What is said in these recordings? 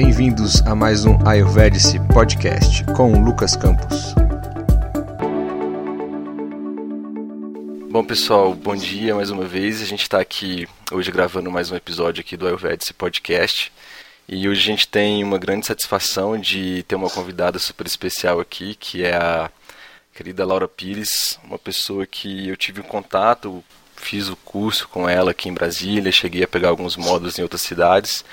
Bem-vindos a mais um Ayurvedic Podcast com Lucas Campos. Bom pessoal, bom dia mais uma vez. A gente está aqui hoje gravando mais um episódio aqui do Ayurvedic Podcast. E hoje a gente tem uma grande satisfação de ter uma convidada super especial aqui, que é a querida Laura Pires, uma pessoa que eu tive um contato, fiz o curso com ela aqui em Brasília, cheguei a pegar alguns módulos em outras cidades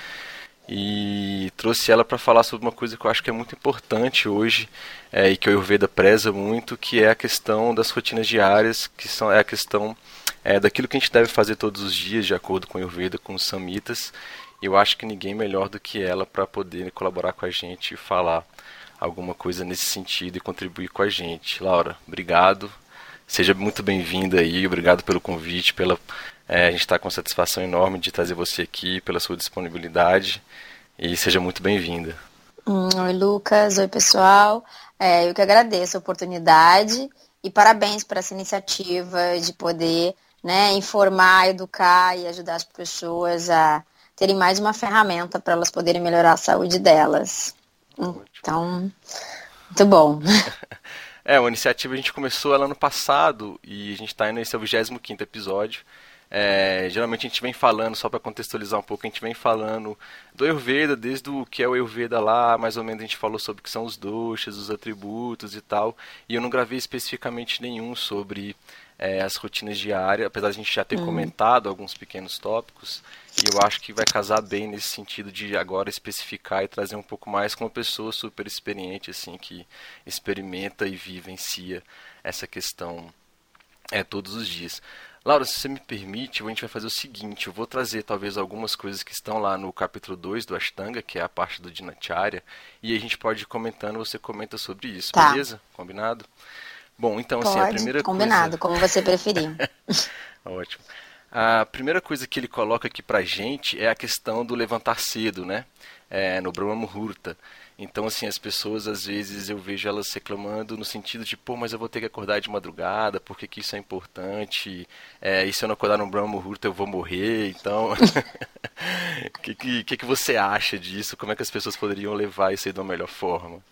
e trouxe ela para falar sobre uma coisa que eu acho que é muito importante hoje é, e que o Ayurveda preza muito, que é a questão das rotinas diárias, que são, é a questão é, daquilo que a gente deve fazer todos os dias, de acordo com o Ayurveda, com os samitas. E eu acho que ninguém melhor do que ela para poder colaborar com a gente e falar alguma coisa nesse sentido e contribuir com a gente. Laura, obrigado. Seja muito bem-vinda aí, obrigado pelo convite, pela é, a gente está com satisfação enorme de trazer você aqui, pela sua disponibilidade e seja muito bem-vinda. Hum, oi, Lucas. Oi, pessoal. É, eu que agradeço a oportunidade e parabéns por essa iniciativa de poder né, informar, educar e ajudar as pessoas a terem mais uma ferramenta para elas poderem melhorar a saúde delas. Então, muito bom. É, uma iniciativa a gente começou ela ano passado e a gente está indo nesse é o 25 episódio. É, geralmente a gente vem falando, só para contextualizar um pouco, a gente vem falando do Ayurveda, desde o que é o Ayurveda lá, mais ou menos a gente falou sobre o que são os doshas, os atributos e tal, e eu não gravei especificamente nenhum sobre é, as rotinas diárias, apesar de a gente já ter hum. comentado alguns pequenos tópicos, e eu acho que vai casar bem nesse sentido de agora especificar e trazer um pouco mais com uma pessoa super experiente, assim, que experimenta e vivencia essa questão é, todos os dias. Laura, se você me permite, a gente vai fazer o seguinte: eu vou trazer talvez algumas coisas que estão lá no capítulo 2 do Ashtanga, que é a parte do Dinacharya, e a gente pode ir comentando, você comenta sobre isso, tá. beleza? Combinado? Bom, então pode, assim, a primeira combinado, coisa... como você preferir. Ótimo. A primeira coisa que ele coloca aqui pra gente é a questão do levantar cedo, né? É, no Brahma Muhurta. Então, assim, as pessoas, às vezes, eu vejo elas reclamando no sentido de, pô, mas eu vou ter que acordar de madrugada, porque que isso é importante, é, e se eu não acordar no Brahma Muhurta eu vou morrer, então... O que, que, que você acha disso? Como é que as pessoas poderiam levar isso aí de uma melhor forma?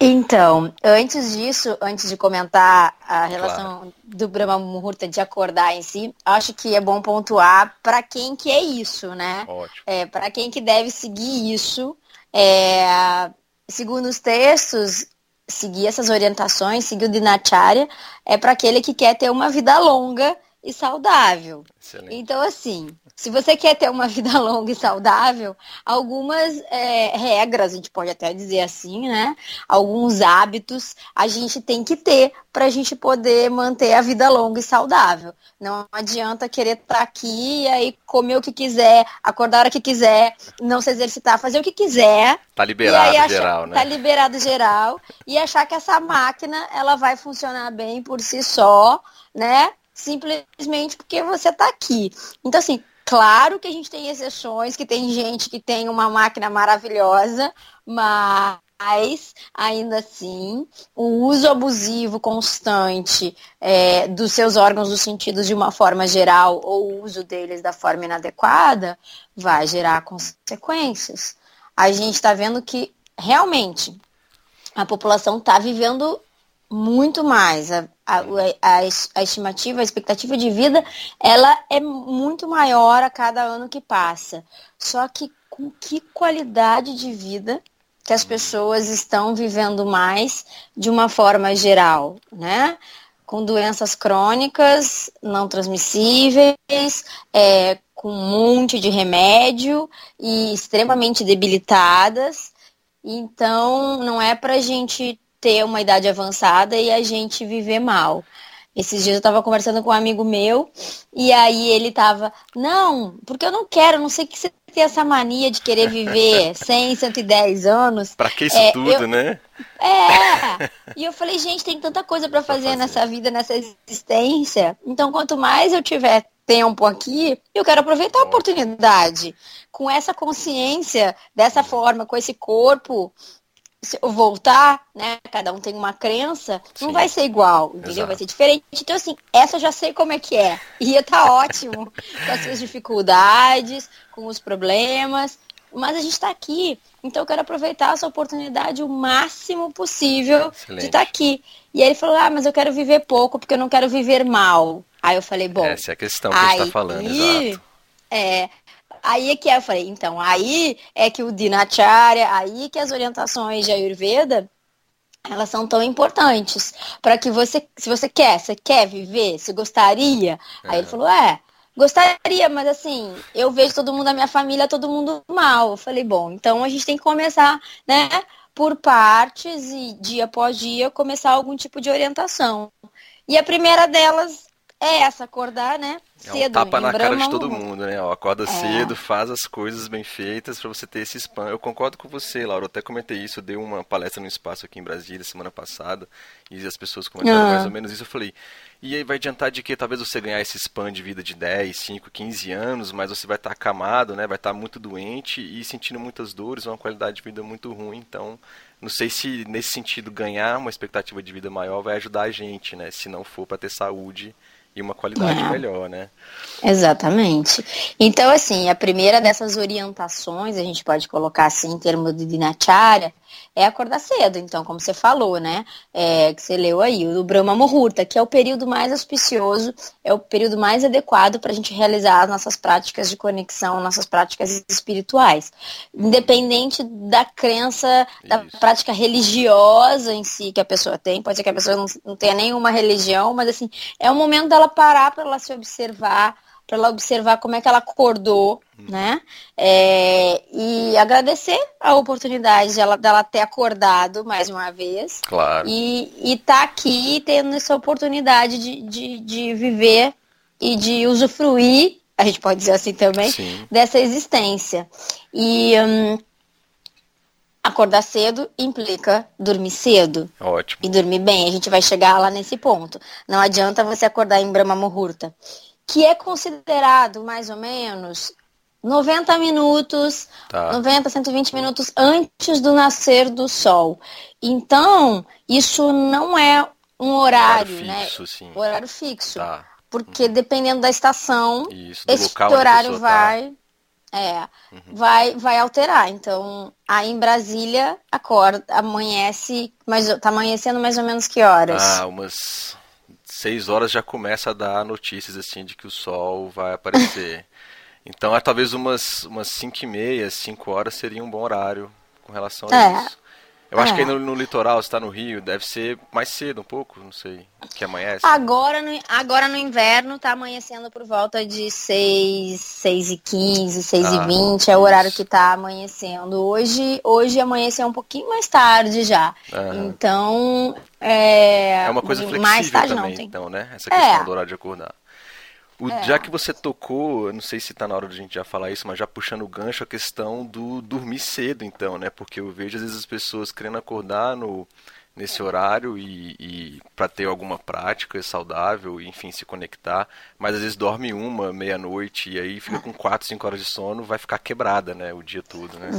Então, antes disso, antes de comentar a relação claro. do Brahma Muhurta de acordar em si, acho que é bom pontuar para quem que é isso, né? Ótimo. É, para quem que deve seguir isso, é, segundo os textos, seguir essas orientações, seguir o Dinacharya, é para aquele que quer ter uma vida longa e saudável. Excelente. Então, assim, se você quer ter uma vida longa e saudável, algumas é, regras, a gente pode até dizer assim, né? Alguns hábitos a gente tem que ter para a gente poder manter a vida longa e saudável. Não adianta querer estar tá aqui e aí comer o que quiser, acordar a hora que quiser, não se exercitar, fazer o que quiser. Tá liberado achar, geral, né? Tá liberado geral e achar que essa máquina ela vai funcionar bem por si só, né? Simplesmente porque você está aqui. Então, assim, claro que a gente tem exceções, que tem gente que tem uma máquina maravilhosa, mas ainda assim, o uso abusivo constante é, dos seus órgãos dos sentidos de uma forma geral ou o uso deles da forma inadequada vai gerar consequências. A gente está vendo que realmente a população está vivendo muito mais. A, a, a, a, estimativa, a expectativa de vida, ela é muito maior a cada ano que passa. Só que com que qualidade de vida que as pessoas estão vivendo mais de uma forma geral, né? Com doenças crônicas, não transmissíveis, é, com um monte de remédio e extremamente debilitadas. Então, não é para a gente ter uma idade avançada e a gente viver mal. Esses dias eu estava conversando com um amigo meu e aí ele tava, não, porque eu não quero, não sei que você tem essa mania de querer viver 100, 110 anos. Pra que isso é, tudo, eu... né? É. E eu falei, gente, tem tanta coisa para fazer, fazer nessa vida, nessa existência. Então, quanto mais eu tiver tempo aqui, eu quero aproveitar a oportunidade. Com essa consciência, dessa forma, com esse corpo, voltar, né? Cada um tem uma crença, Sim. não vai ser igual, entendeu? Exato. Vai ser diferente. Então, assim, essa eu já sei como é que é. Ia tá ótimo com as suas dificuldades, com os problemas. mas a gente está aqui, então eu quero aproveitar essa oportunidade o máximo possível Excelente. de estar tá aqui. E aí ele falou, ah, mas eu quero viver pouco porque eu não quero viver mal. Aí eu falei, bom. Essa é a questão que aí, a gente está falando, exato. É, aí é que é, eu falei, então, aí é que o Dinacharya, aí que as orientações de Ayurveda, elas são tão importantes para que você, se você quer, você quer viver, se gostaria. É. Aí ele é. falou, é, gostaria, mas assim, eu vejo todo mundo da minha família, todo mundo mal. Eu falei, bom, então a gente tem que começar, né, por partes e dia após dia começar algum tipo de orientação. E a primeira delas é essa, acordar, né? Cedo. É um tapa na cara de todo mundo, né? Ó, acorda é. cedo, faz as coisas bem feitas para você ter esse spam. Eu concordo com você, Laura. Eu até comentei isso. Eu dei uma palestra no espaço aqui em Brasília semana passada e as pessoas comentaram ah. mais ou menos isso. Eu falei, e aí vai adiantar de que talvez você ganhar esse spam de vida de 10, 5, 15 anos, mas você vai estar acamado, né? Vai estar muito doente e sentindo muitas dores, uma qualidade de vida muito ruim. Então, não sei se nesse sentido ganhar uma expectativa de vida maior vai ajudar a gente, né? Se não for para ter saúde e uma qualidade é. melhor, né? Exatamente. Então, assim, a primeira dessas orientações, a gente pode colocar assim em termos de dinacharya, é acordar cedo. Então, como você falou, né? É, que você leu aí, o Brahma Muhurta, que é o período mais auspicioso, é o período mais adequado para a gente realizar as nossas práticas de conexão, nossas práticas espirituais. Independente da crença, da Isso. prática religiosa em si que a pessoa tem, pode ser que a pessoa não, não tenha nenhuma religião, mas assim, é o momento dela parar para ela se observar, para ela observar como é que ela acordou, hum. né? É, e agradecer a oportunidade dela, dela ter acordado mais uma vez. Claro. E estar tá aqui tendo essa oportunidade de, de, de viver e de usufruir, a gente pode dizer assim também, Sim. dessa existência. E hum, acordar cedo implica dormir cedo. Ótimo. E dormir bem. A gente vai chegar lá nesse ponto. Não adianta você acordar em Brahma Muhurta que é considerado mais ou menos 90 minutos, tá. 90, 120 minutos antes do nascer do sol. Então, isso não é um horário, horário né? fixo, Sim. Horário fixo. Tá. Porque dependendo da estação, isso, esse horário vai. Tá. É, uhum. vai, vai alterar. Então, aí em Brasília, acorda, amanhece, mas tá amanhecendo mais ou menos que horas? Ah, umas 6 horas já começa a dar notícias assim de que o sol vai aparecer. então, é, talvez umas umas 5 e meia, 5 horas seria um bom horário com relação a é. isso. Eu acho é. que aí no, no litoral, está no Rio, deve ser mais cedo um pouco, não sei, que amanhece. Agora no, agora no inverno tá amanhecendo por volta de 6, 6 e 15, 6 ah, e 20, é o horário que tá amanhecendo. Hoje, hoje amanheceu um pouquinho mais tarde já. Então, é... É uma coisa flexível mais tarde, também, não, tem... então, né? Essa questão é. do horário de acordar. O, é. Já que você tocou, não sei se está na hora de a gente já falar isso, mas já puxando o gancho a questão do dormir cedo, então, né? Porque eu vejo às vezes as pessoas querendo acordar no, nesse horário e, e para ter alguma prática saudável, enfim, se conectar, mas às vezes dorme uma, meia-noite e aí fica com quatro, cinco horas de sono, vai ficar quebrada, né, o dia todo, né?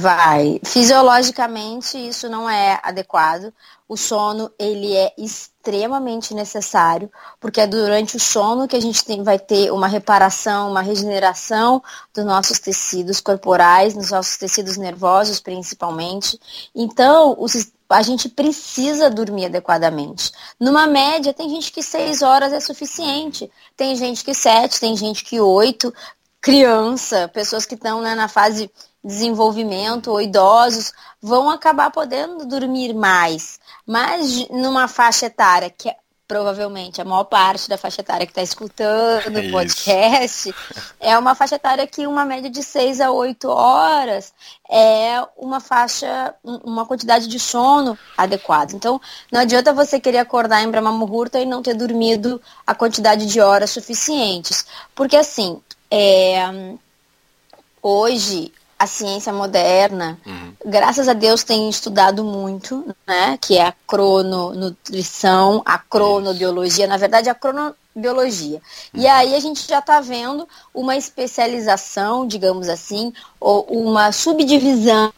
Vai. Fisiologicamente isso não é adequado. O sono, ele é extremamente necessário, porque é durante o sono que a gente tem, vai ter uma reparação, uma regeneração dos nossos tecidos corporais, dos nossos tecidos nervosos, principalmente. Então, a gente precisa dormir adequadamente. Numa média, tem gente que seis horas é suficiente, tem gente que sete, tem gente que oito, criança, pessoas que estão né, na fase desenvolvimento ou idosos vão acabar podendo dormir mais. Mas numa faixa etária que é provavelmente a maior parte da faixa etária que está escutando o podcast, é uma faixa etária que uma média de 6 a 8 horas é uma faixa, uma quantidade de sono adequada. Então, não adianta você querer acordar em Brahma Muhurta e não ter dormido a quantidade de horas suficientes. Porque assim, é, hoje a ciência moderna, uhum. graças a Deus, tem estudado muito, né? Que é a crononutrição, a cronobiologia, na verdade, a cronobiologia. Uhum. E aí a gente já está vendo uma especialização, digamos assim, ou uma subdivisão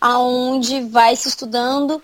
aonde vai se estudando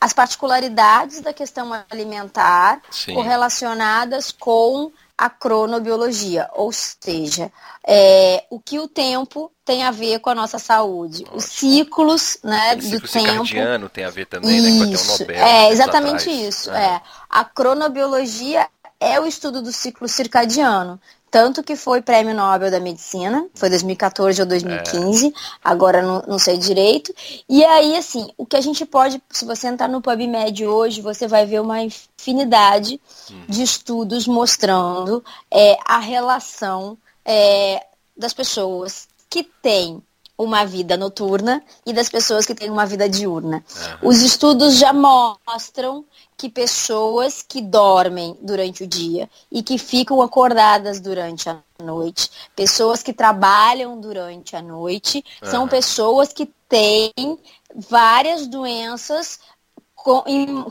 as particularidades da questão alimentar Sim. correlacionadas com a cronobiologia, ou seja, é, o que o tempo tem a ver com a nossa saúde. Ótimo. Os ciclos né, o do tempo. tem a ver também, isso, né? Que um Nobel, é, exatamente isso. É. A cronobiologia é o estudo do ciclo circadiano. Tanto que foi prêmio Nobel da Medicina, foi 2014 ou 2015, é. agora não, não sei direito. E aí, assim, o que a gente pode, se você entrar no PubMed hoje, você vai ver uma infinidade hum. de estudos mostrando é, a relação é, das pessoas que têm uma vida noturna e das pessoas que têm uma vida diurna. Uhum. Os estudos já mostram que pessoas que dormem durante o dia e que ficam acordadas durante a noite, pessoas que trabalham durante a noite, uhum. são pessoas que têm várias doenças com,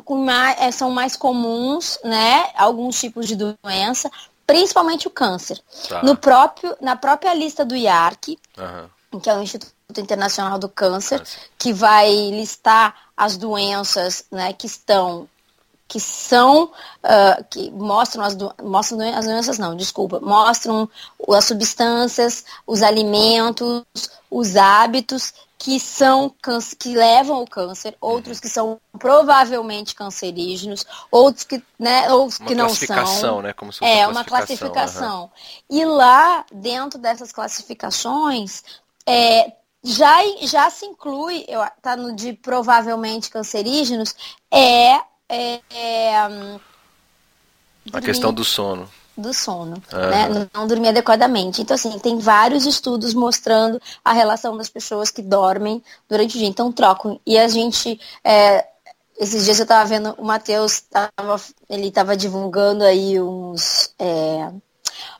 com mais, é, são mais comuns, né? Alguns tipos de doença, principalmente o câncer. Tá. No próprio, na própria lista do IARC, uhum que é o Instituto Internacional do Câncer, que vai listar as doenças né, que estão que são uh, que mostram as, do, mostram as doenças não desculpa mostram as substâncias os alimentos os hábitos que são que levam ao câncer outros que são provavelmente cancerígenos outros que né ou que não são né como se é uma classificação uhum. e lá dentro dessas classificações é, já, já se inclui, está no de provavelmente cancerígenos, é, é, é hum, a questão do sono. Do sono, uhum. né? Não dormir adequadamente. Então, assim, tem vários estudos mostrando a relação das pessoas que dormem durante o dia. Então, trocam. E a gente. É, esses dias eu estava vendo o Matheus, ele estava divulgando aí uns. É,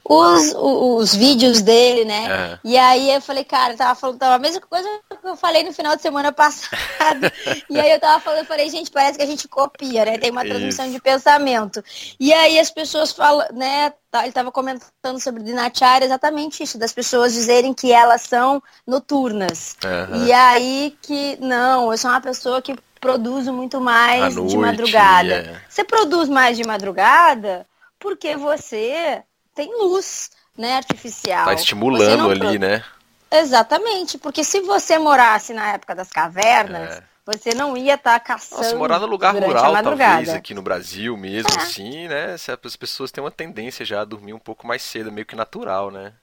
os, os, vídeos dele, né? É. E aí eu falei, cara, eu tava falando, tava a mesma coisa que eu falei no final de semana passado. e aí eu tava falando, eu falei, gente, parece que a gente copia, né? Tem uma transmissão Isso. de pensamento. E aí as pessoas falam, né? Tá, ele tava comentando sobre Dinacharya, exatamente isso, das pessoas dizerem que elas são noturnas. Uhum. E aí que, não, eu sou uma pessoa que produzo muito mais noite, de madrugada. É. Você produz mais de madrugada porque você tem luz, né, artificial. Tá estimulando ali, né? Exatamente, porque se você morasse na época das cavernas, é. você não ia estar tá caçando. Nossa, morar no lugar rural, talvez, aqui no Brasil mesmo, é. assim, né? As pessoas têm uma tendência já a dormir um pouco mais cedo, meio que natural, né?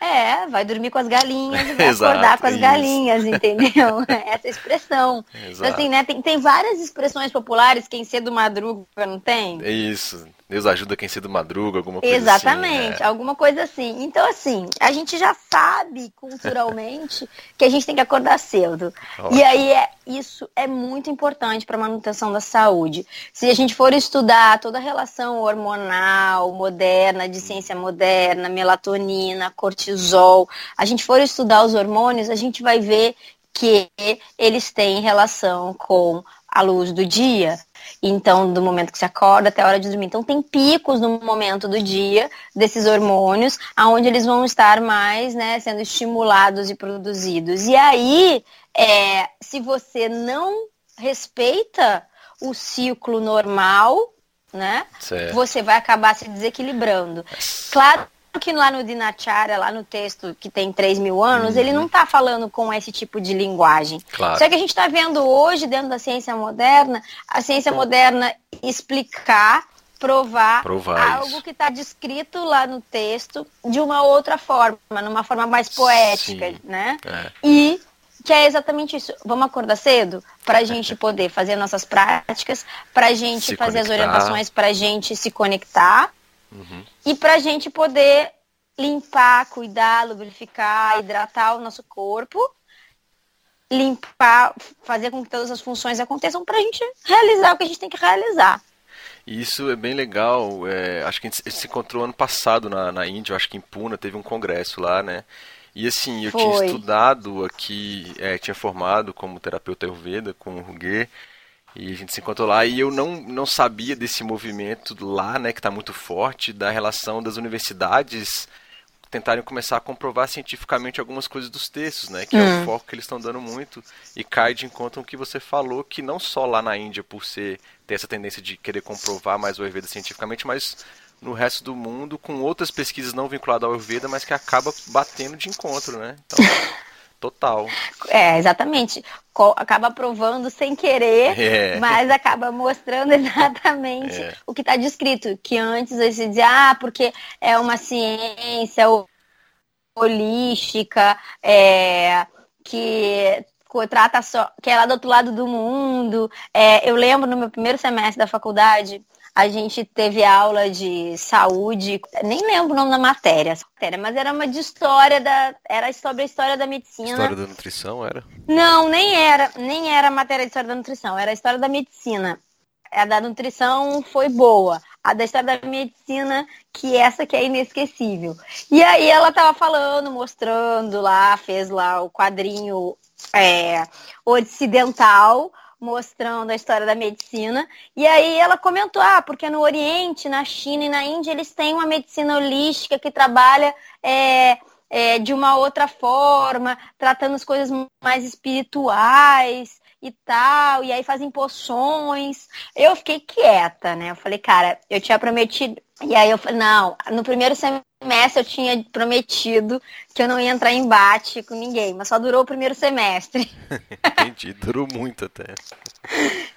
É, vai dormir com as galinhas e vai Exato, acordar com as isso. galinhas, entendeu? Essa expressão. Exato. Assim, né, tem, tem várias expressões populares, quem cedo madruga, não tem? É isso. Deus ajuda quem cedo madruga, alguma coisa Exatamente, assim. Exatamente, é. alguma coisa assim. Então, assim, a gente já sabe culturalmente que a gente tem que acordar cedo. Ótimo. E aí, é, isso é muito importante para a manutenção da saúde. Se a gente for estudar toda a relação hormonal, moderna, de ciência moderna, melatonina, cortisol, a gente for estudar os hormônios, a gente vai ver que eles têm relação com a luz do dia, então, do momento que se acorda até a hora de dormir. Então, tem picos no momento do dia desses hormônios, aonde eles vão estar mais, né, sendo estimulados e produzidos. E aí, é, se você não respeita o ciclo normal, né, certo. você vai acabar se desequilibrando. Claro que lá no Dinacharya, lá no texto que tem 3 mil anos, uhum. ele não está falando com esse tipo de linguagem. Claro. Só que a gente está vendo hoje, dentro da ciência moderna, a ciência moderna explicar, provar, provar algo isso. que está descrito lá no texto de uma outra forma, numa forma mais poética, Sim. né? É. E que é exatamente isso. Vamos acordar cedo para a gente poder fazer nossas práticas, para a gente se fazer conectar. as orientações, para a gente se conectar Uhum. E para a gente poder limpar, cuidar, lubrificar, hidratar o nosso corpo, limpar, fazer com que todas as funções aconteçam para a gente realizar o que a gente tem que realizar. Isso é bem legal. É, acho que a gente se encontrou ano passado na, na Índia, acho que em Puna, teve um congresso lá, né? E assim, eu Foi. tinha estudado aqui, é, tinha formado como terapeuta Ayurveda com o Ruguer, e a gente se encontrou lá e eu não, não sabia desse movimento lá, né, que está muito forte, da relação das universidades tentarem começar a comprovar cientificamente algumas coisas dos textos, né, que hum. é o hum. foco que eles estão dando muito e cai de encontro o que você falou, que não só lá na Índia por ser ter essa tendência de querer comprovar mais o Ayurveda cientificamente, mas no resto do mundo com outras pesquisas não vinculadas ao Ayurveda, mas que acaba batendo de encontro, né? Então, total. É, exatamente. Acaba provando sem querer, é. mas acaba mostrando exatamente é. o que está descrito. Que antes você dizia, ah, porque é uma ciência holística, é, que trata só, que é lá do outro lado do mundo. É, eu lembro no meu primeiro semestre da faculdade, a gente teve aula de saúde, nem lembro o nome da matéria, mas era uma de história da. Era sobre a história da medicina. História da nutrição era? Não, nem era, nem era matéria de história da nutrição, era a história da medicina. A da nutrição foi boa. A da história da medicina, que essa que é inesquecível. E aí ela tava falando, mostrando lá, fez lá o quadrinho é, ocidental mostrando a história da medicina. E aí ela comentou, ah, porque no Oriente, na China e na Índia, eles têm uma medicina holística que trabalha é, é, de uma outra forma, tratando as coisas mais espirituais e tal, e aí fazem poções. Eu fiquei quieta, né? Eu falei, cara, eu tinha prometido. E aí eu falei, não, no primeiro semestre eu tinha prometido que eu não ia entrar em embate com ninguém, mas só durou o primeiro semestre. Entendi, durou muito até.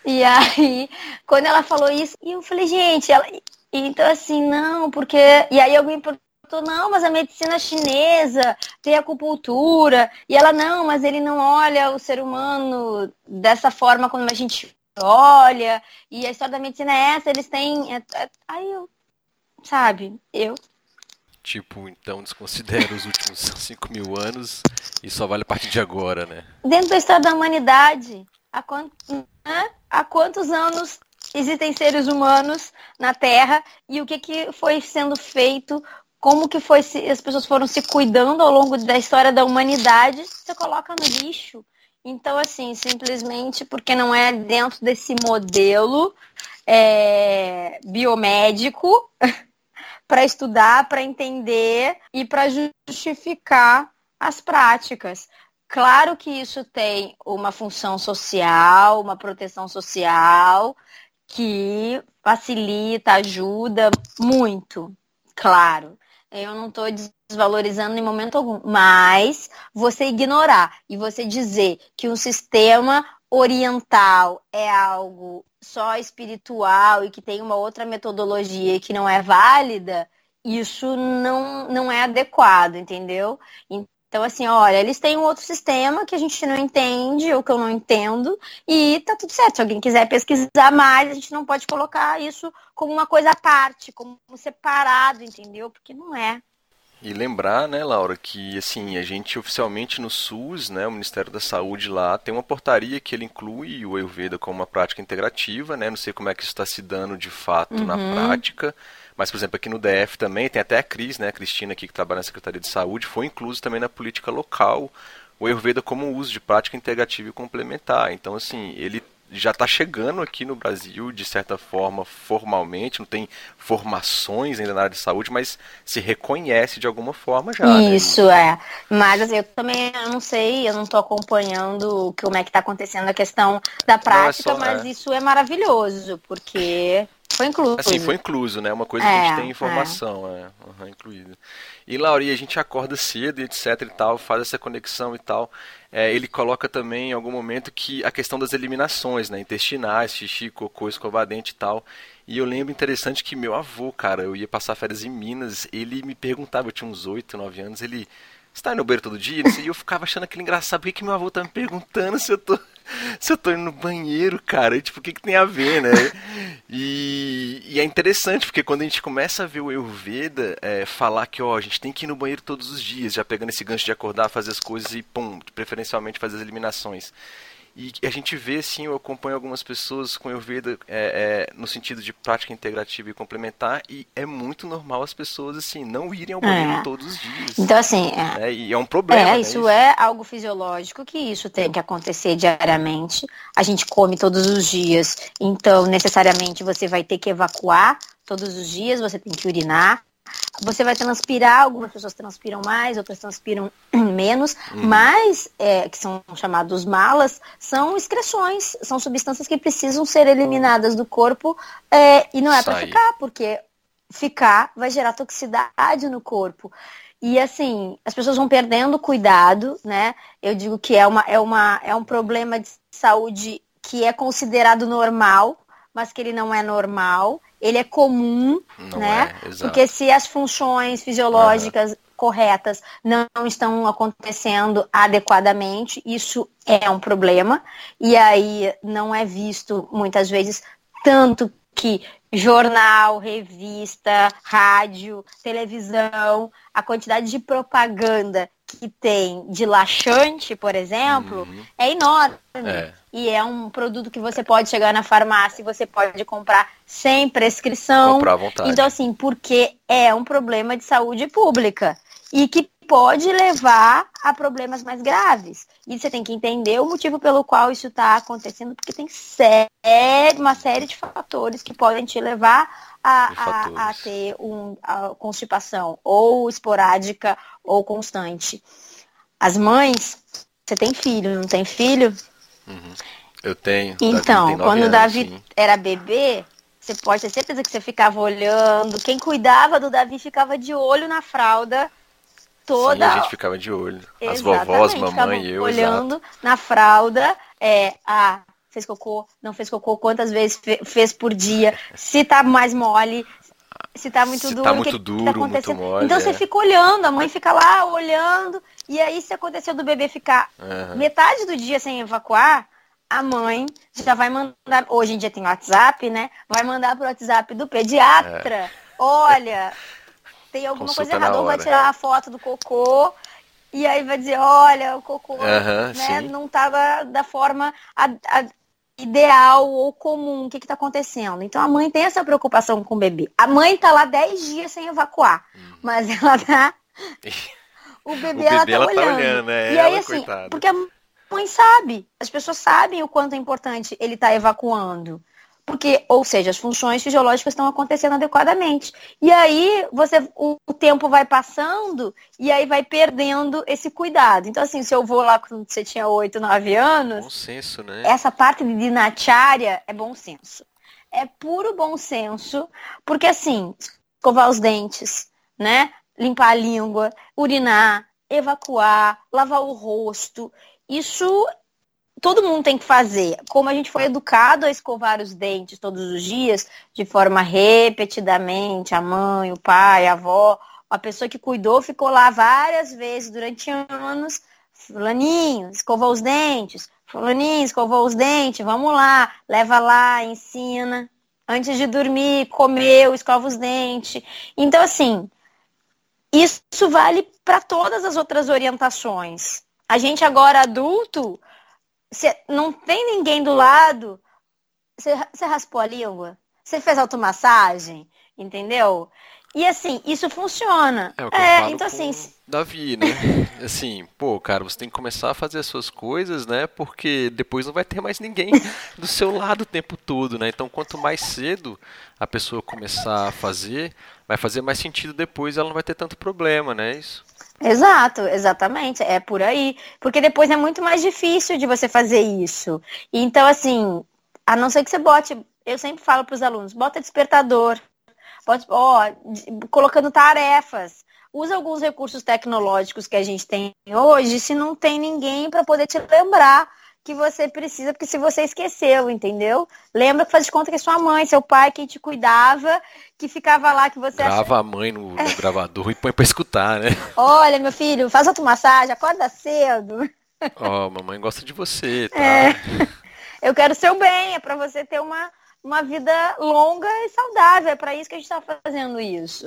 E aí, quando ela falou isso, eu falei, gente, ela. Então assim, não, porque. E aí alguém não, mas a medicina chinesa tem acupuntura. E ela, não, mas ele não olha o ser humano dessa forma como a gente olha. E a história da medicina é essa, eles têm. É, é... Aí eu, sabe, eu. Tipo, então desconsidera os últimos 5 mil anos e só vale a partir de agora, né? Dentro da história da humanidade, há, quant... né? há quantos anos existem seres humanos na Terra e o que, que foi sendo feito como que foi se as pessoas foram se cuidando ao longo da história da humanidade, você coloca no lixo. Então, assim, simplesmente porque não é dentro desse modelo é, biomédico para estudar, para entender e para justificar as práticas. Claro que isso tem uma função social, uma proteção social que facilita, ajuda muito, claro. Eu não estou desvalorizando em momento algum, mas você ignorar e você dizer que um sistema oriental é algo só espiritual e que tem uma outra metodologia que não é válida, isso não, não é adequado, entendeu? Então, assim, olha, eles têm um outro sistema que a gente não entende ou que eu não entendo e tá tudo certo. Se alguém quiser pesquisar mais, a gente não pode colocar isso como uma coisa à parte, como separado, entendeu? Porque não é. E lembrar, né, Laura, que assim, a gente oficialmente no SUS, né, o Ministério da Saúde lá, tem uma portaria que ele inclui o Ayurveda como uma prática integrativa, né? Não sei como é que isso está se dando de fato uhum. na prática. Mas, por exemplo, aqui no DF também tem até a Cris, né, a Cristina aqui que trabalha na Secretaria de Saúde, foi incluso também na política local o Ayurveda como uso de prática integrativa e complementar. Então, assim, ele já está chegando aqui no Brasil, de certa forma, formalmente, não tem formações ainda na área de saúde, mas se reconhece de alguma forma já. Né? Isso, né? é. Mas assim, eu também eu não sei, eu não estou acompanhando como é que está acontecendo a questão da prática, é só, mas é. isso é maravilhoso, porque foi incluso. Assim, foi incluso, né? Uma coisa é, que a gente é, tem informação, é, é uhum, incluído. E Lauri, a gente acorda cedo etc e tal, faz essa conexão e tal. É, ele coloca também em algum momento que a questão das eliminações, né? Intestinais, xixi, cocô, escovar dente e tal. E eu lembro interessante que meu avô, cara, eu ia passar férias em Minas, ele me perguntava, eu tinha uns 8, 9 anos, ele você tá no banheiro todo dia? E eu ficava achando aquilo engraçado. Por que, que meu avô tá me perguntando se eu tô, se eu tô indo no banheiro, cara? Tipo, o que, que tem a ver, né? E, e, é interessante, porque quando a gente começa a ver o Ayurveda é, falar que, ó, a gente tem que ir no banheiro todos os dias, já pegando esse gancho de acordar, fazer as coisas e, pum, preferencialmente fazer as eliminações. E a gente vê, sim, eu acompanho algumas pessoas com Ayurveda é, é, no sentido de prática integrativa e complementar, e é muito normal as pessoas, assim, não irem ao banheiro é. todos os dias. Então, assim... É, né? E é um problema, É, isso, né? é algo fisiológico, que isso tem que acontecer diariamente. A gente come todos os dias, então, necessariamente, você vai ter que evacuar todos os dias, você tem que urinar, você vai transpirar, algumas pessoas transpiram mais, outras transpiram menos, uhum. mas, é, que são chamados malas, são excreções, são substâncias que precisam ser eliminadas do corpo é, e não é para ficar, porque ficar, vai gerar toxicidade no corpo. E assim, as pessoas vão perdendo cuidado, né? Eu digo que é, uma, é, uma, é um problema de saúde que é considerado normal, mas que ele não é normal. Ele é comum, não né? É, Porque se as funções fisiológicas uhum. corretas não estão acontecendo adequadamente, isso é um problema. E aí não é visto muitas vezes tanto que jornal, revista, rádio, televisão, a quantidade de propaganda que tem de laxante, por exemplo, uhum. é enorme. É. E é um produto que você pode chegar na farmácia e você pode comprar sem prescrição. Comprar à vontade. Então, assim, porque é um problema de saúde pública. E que pode levar a problemas mais graves. E você tem que entender o motivo pelo qual isso está acontecendo, porque tem uma série de fatores que podem te levar a, a, a ter um, a constipação, ou esporádica ou constante. As mães, você tem filho, não tem filho? Uhum. Eu tenho. Então, quando o Davi era bebê, você pode ter certeza que você ficava olhando. Quem cuidava do Davi ficava de olho na fralda toda. Sim, a gente ficava de olho. As vovós, mamãe e eu. Olhando exato. na fralda, é, ah, fez cocô, não fez cocô, quantas vezes fez por dia, se tá mais mole, se tá muito se duro, tá muito que, duro, que tá muito mole, Então é. você fica olhando, a mãe fica lá olhando, e aí se aconteceu do bebê ficar uhum. metade do dia sem evacuar, a mãe já vai mandar, hoje em dia tem WhatsApp, né? Vai mandar pro WhatsApp do pediatra. É. Olha, tem alguma Consulta coisa errada. Ou vai tirar a foto do cocô e aí vai dizer, olha, o cocô né, não estava da forma a, a, ideal ou comum, o que está acontecendo? Então a mãe tem essa preocupação com o bebê. A mãe está lá 10 dias sem evacuar, hum. mas ela tá. O bebê, o bebê ela tá ela olhando. Tá olhando né? E aí, ela, assim, coitada. porque a mãe sabe, as pessoas sabem o quanto é importante ele estar tá evacuando. Porque, ou seja, as funções fisiológicas estão acontecendo adequadamente. E aí você o, o, tempo vai passando e aí vai perdendo esse cuidado. Então, assim, se eu vou lá quando você tinha 8, 9 anos. Bom senso, né? Essa parte de dinatiária é bom senso. É puro bom senso, porque assim, escovar os dentes, né? Limpar a língua, urinar, evacuar, lavar o rosto. Isso todo mundo tem que fazer. Como a gente foi educado a escovar os dentes todos os dias, de forma repetidamente, a mãe, o pai, a avó, a pessoa que cuidou ficou lá várias vezes durante anos. Fulaninho, escovou os dentes. Fulaninho, escovou os dentes. Vamos lá, leva lá, ensina. Antes de dormir, comeu, escova os dentes. Então, assim, isso vale para todas as outras orientações. A gente agora adulto você não tem ninguém do lado, você, raspou a língua, você fez automassagem, entendeu? E assim, isso funciona. É, o que é, eu falo então assim. Davi, né? Assim, pô, cara, você tem que começar a fazer as suas coisas, né? Porque depois não vai ter mais ninguém do seu lado o tempo todo, né? Então, quanto mais cedo a pessoa começar a fazer, vai fazer mais sentido depois, ela não vai ter tanto problema, né? Isso. Exato, exatamente. É por aí. Porque depois é muito mais difícil de você fazer isso. Então, assim, a não ser que você bote, eu sempre falo para os alunos, bota despertador, bote, ó, colocando tarefas. Usa alguns recursos tecnológicos que a gente tem hoje, se não tem ninguém para poder te lembrar que você precisa, porque se você esqueceu, entendeu? Lembra que faz de conta que é sua mãe, seu pai, quem te cuidava, que ficava lá, que você... Grava a mãe no, no gravador e põe pra escutar, né? Olha, meu filho, faz automassagem, acorda cedo. Ó, oh, mamãe gosta de você, tá? É. Eu quero seu bem, é pra você ter uma, uma vida longa e saudável, é pra isso que a gente tá fazendo isso.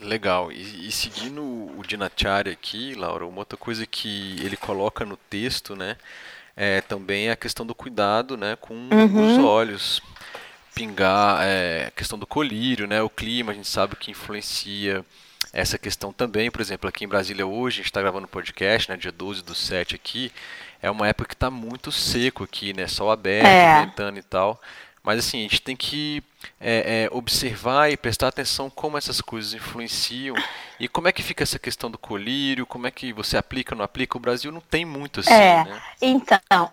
Legal. E, e, seguindo o Dinacharya aqui, Laura, uma outra coisa que ele coloca no texto, né, é também a questão do cuidado, né, com uhum. os olhos. Pingar, é, a questão do colírio, né, o clima, a gente sabe que influencia essa questão também. Por exemplo, aqui em Brasília hoje, a gente está gravando um podcast, né, dia 12 do 7 aqui, é uma época que está muito seco aqui, né, sol aberto, é. ventando e tal. Mas assim, a gente tem que é, é, observar e prestar atenção como essas coisas influenciam e como é que fica essa questão do colírio, como é que você aplica ou não aplica. O Brasil não tem muito assim, é, né? Então,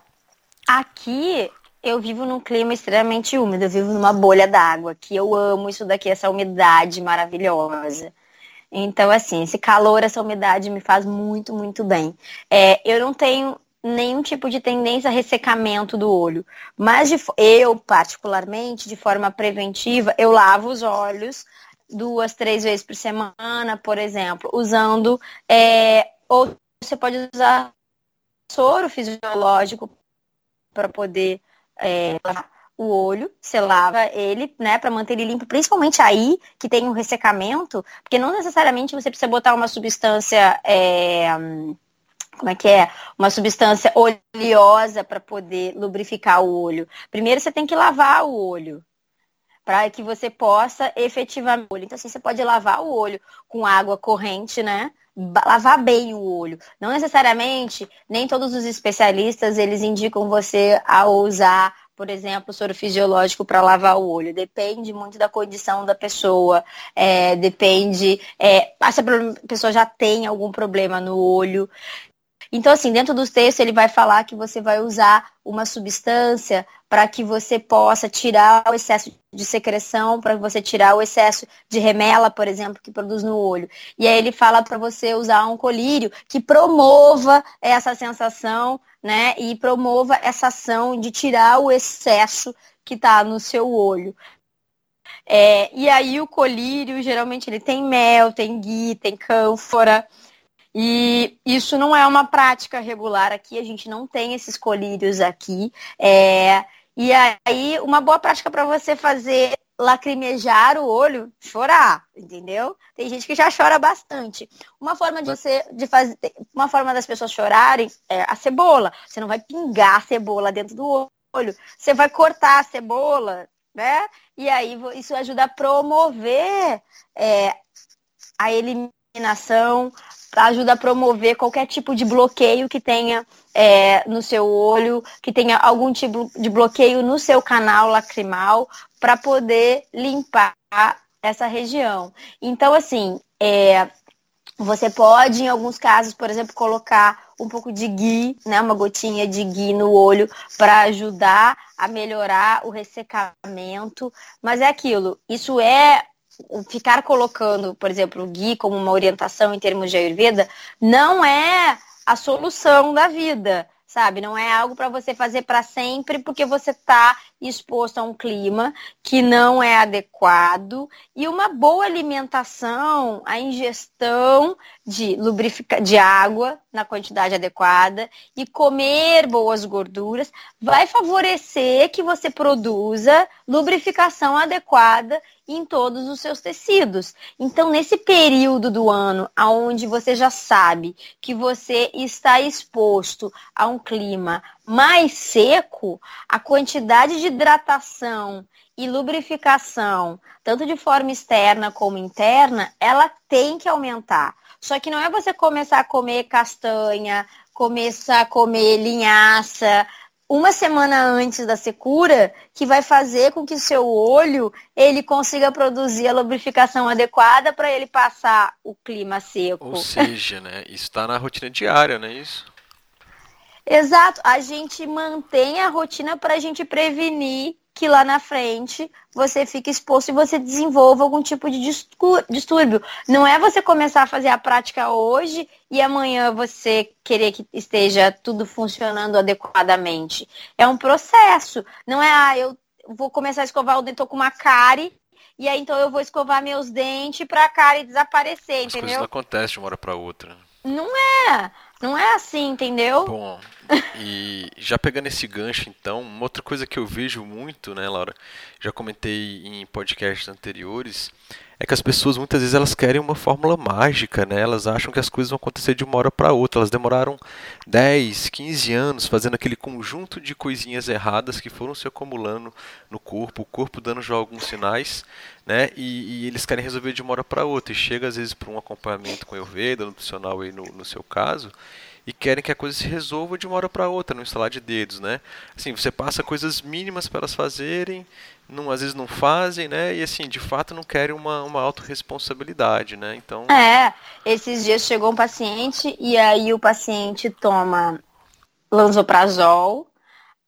aqui eu vivo num clima extremamente úmido, eu vivo numa bolha d'água, que eu amo isso daqui, essa umidade maravilhosa. Então, assim, esse calor, essa umidade me faz muito, muito bem. É, eu não tenho nenhum tipo de tendência a ressecamento do olho. Mas de, eu, particularmente, de forma preventiva, eu lavo os olhos duas, três vezes por semana, por exemplo, usando. É, ou você pode usar soro fisiológico para poder é, lavar o olho, você lava ele, né, para manter ele limpo, principalmente aí que tem um ressecamento, porque não necessariamente você precisa botar uma substância. É, como é que é? Uma substância oleosa para poder lubrificar o olho. Primeiro você tem que lavar o olho para que você possa efetivamente. Então, assim, você pode lavar o olho com água corrente, né? Lavar bem o olho. Não necessariamente, nem todos os especialistas eles indicam você a usar, por exemplo, soro fisiológico para lavar o olho. Depende muito da condição da pessoa. É, depende. É, se a pessoa já tem algum problema no olho. Então, assim, dentro dos textos ele vai falar que você vai usar uma substância para que você possa tirar o excesso de secreção, para você tirar o excesso de remela, por exemplo, que produz no olho. E aí ele fala para você usar um colírio que promova essa sensação, né? E promova essa ação de tirar o excesso que está no seu olho. É, e aí o colírio, geralmente ele tem mel, tem gui, tem cânfora. E isso não é uma prática regular aqui, a gente não tem esses colírios aqui. É... E aí, uma boa prática para você fazer lacrimejar o olho, chorar, entendeu? Tem gente que já chora bastante. Uma forma de você de fazer, uma forma das pessoas chorarem é a cebola. Você não vai pingar a cebola dentro do olho. Você vai cortar a cebola, né? E aí isso ajuda a promover é, a eliminação ajuda a promover qualquer tipo de bloqueio que tenha é, no seu olho, que tenha algum tipo de bloqueio no seu canal lacrimal, para poder limpar essa região. Então, assim, é, você pode, em alguns casos, por exemplo, colocar um pouco de ghee, né, uma gotinha de ghee no olho para ajudar a melhorar o ressecamento. Mas é aquilo, isso é ficar colocando, por exemplo, o Gui como uma orientação em termos de Ayurveda não é a solução da vida sabe? Não é algo para você fazer para sempre, porque você está exposto a um clima que não é adequado e uma boa alimentação, a ingestão de lubrifica de água na quantidade adequada e comer boas gorduras vai favorecer que você produza lubrificação adequada em todos os seus tecidos. Então, nesse período do ano onde você já sabe que você está exposto a um clima mais seco, a quantidade de hidratação e lubrificação, tanto de forma externa como interna, ela tem que aumentar. Só que não é você começar a comer castanha, começar a comer linhaça, uma semana antes da secura que vai fazer com que seu olho ele consiga produzir a lubrificação adequada para ele passar o clima seco. Ou seja, né, isso está na rotina diária, não é isso? Exato, a gente mantém a rotina para a gente prevenir que lá na frente você fique exposto e você desenvolva algum tipo de distúrbio. Não é você começar a fazer a prática hoje e amanhã você querer que esteja tudo funcionando adequadamente. É um processo. Não é, ah, eu vou começar a escovar o dente, com uma cárie, e aí então eu vou escovar meus dentes para a cárie desaparecer, As entendeu? Coisas não acontecem de uma hora para outra. Não é. Não é assim, entendeu? Bom, e já pegando esse gancho, então, uma outra coisa que eu vejo muito, né, Laura? Já comentei em podcasts anteriores, é que as pessoas muitas vezes elas querem uma fórmula mágica, né? Elas acham que as coisas vão acontecer de uma hora para outra. Elas demoraram 10, 15 anos fazendo aquele conjunto de coisinhas erradas que foram se acumulando no corpo, o corpo dando já alguns sinais, né? E, e eles querem resolver de uma hora para outra. E chega às vezes para um acompanhamento com Ayurveda, nutricional aí no, no seu caso, e querem que a coisa se resolva de uma hora para outra, no instalar de dedos, né? Assim, você passa coisas mínimas para elas fazerem, não, às vezes não fazem, né? E assim, de fato não querem uma, uma autorresponsabilidade, né? Então. É, esses dias chegou um paciente e aí o paciente toma lanzoprazol,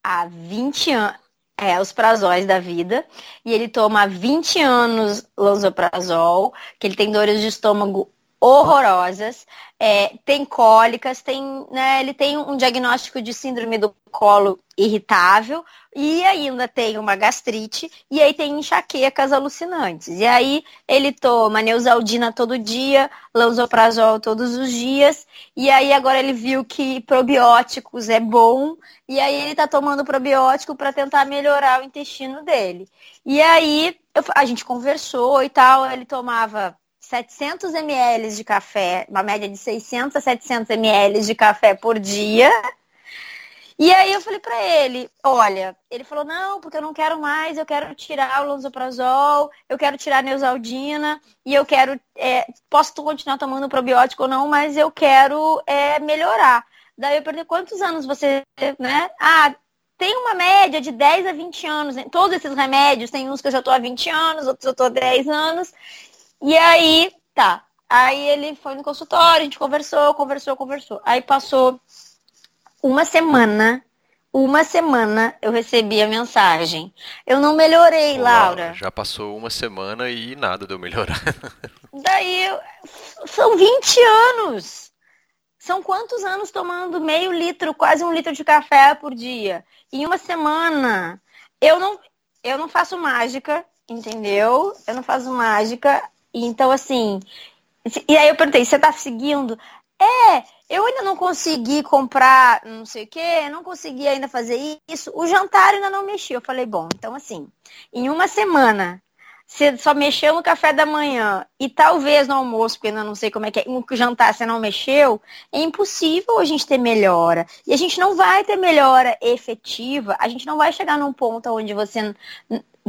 há 20 anos. É, os prazóis da vida. E ele toma há 20 anos lanzoprazol, que ele tem dores de estômago horrorosas, é, tem cólicas, tem, né, ele tem um diagnóstico de síndrome do colo irritável e ainda tem uma gastrite e aí tem enxaquecas alucinantes. E aí ele toma neusaldina todo dia, lanzoprazol todos os dias e aí agora ele viu que probióticos é bom e aí ele tá tomando probiótico para tentar melhorar o intestino dele. E aí a gente conversou e tal, ele tomava 700 ml de café, uma média de 600 a 700 ml de café por dia. E aí eu falei para ele, olha, ele falou, não, porque eu não quero mais, eu quero tirar o lanzoprazol, eu quero tirar a neusaldina, e eu quero, é, posso continuar tomando probiótico ou não, mas eu quero é, melhorar. Daí eu perguntei, quantos anos você, né? Ah, tem uma média de 10 a 20 anos. Todos esses remédios, tem uns que eu já estou há 20 anos, outros eu estou há 10 anos. E aí, tá. Aí ele foi no consultório, a gente conversou, conversou, conversou. Aí passou uma semana, uma semana eu recebi a mensagem. Eu não melhorei, Ô, Laura. Já passou uma semana e nada deu melhorar. Daí, são 20 anos. São quantos anos tomando meio litro, quase um litro de café por dia? Em uma semana. Eu não, eu não faço mágica, entendeu? Eu não faço mágica. Então, assim. E aí eu perguntei, você tá seguindo? É, eu ainda não consegui comprar não sei o que, não consegui ainda fazer isso. O jantar ainda não mexi. Eu falei, bom, então assim, em uma semana, você só mexeu no café da manhã e talvez no almoço, porque ainda não sei como é que é, no jantar você não mexeu, é impossível a gente ter melhora. E a gente não vai ter melhora efetiva, a gente não vai chegar num ponto onde você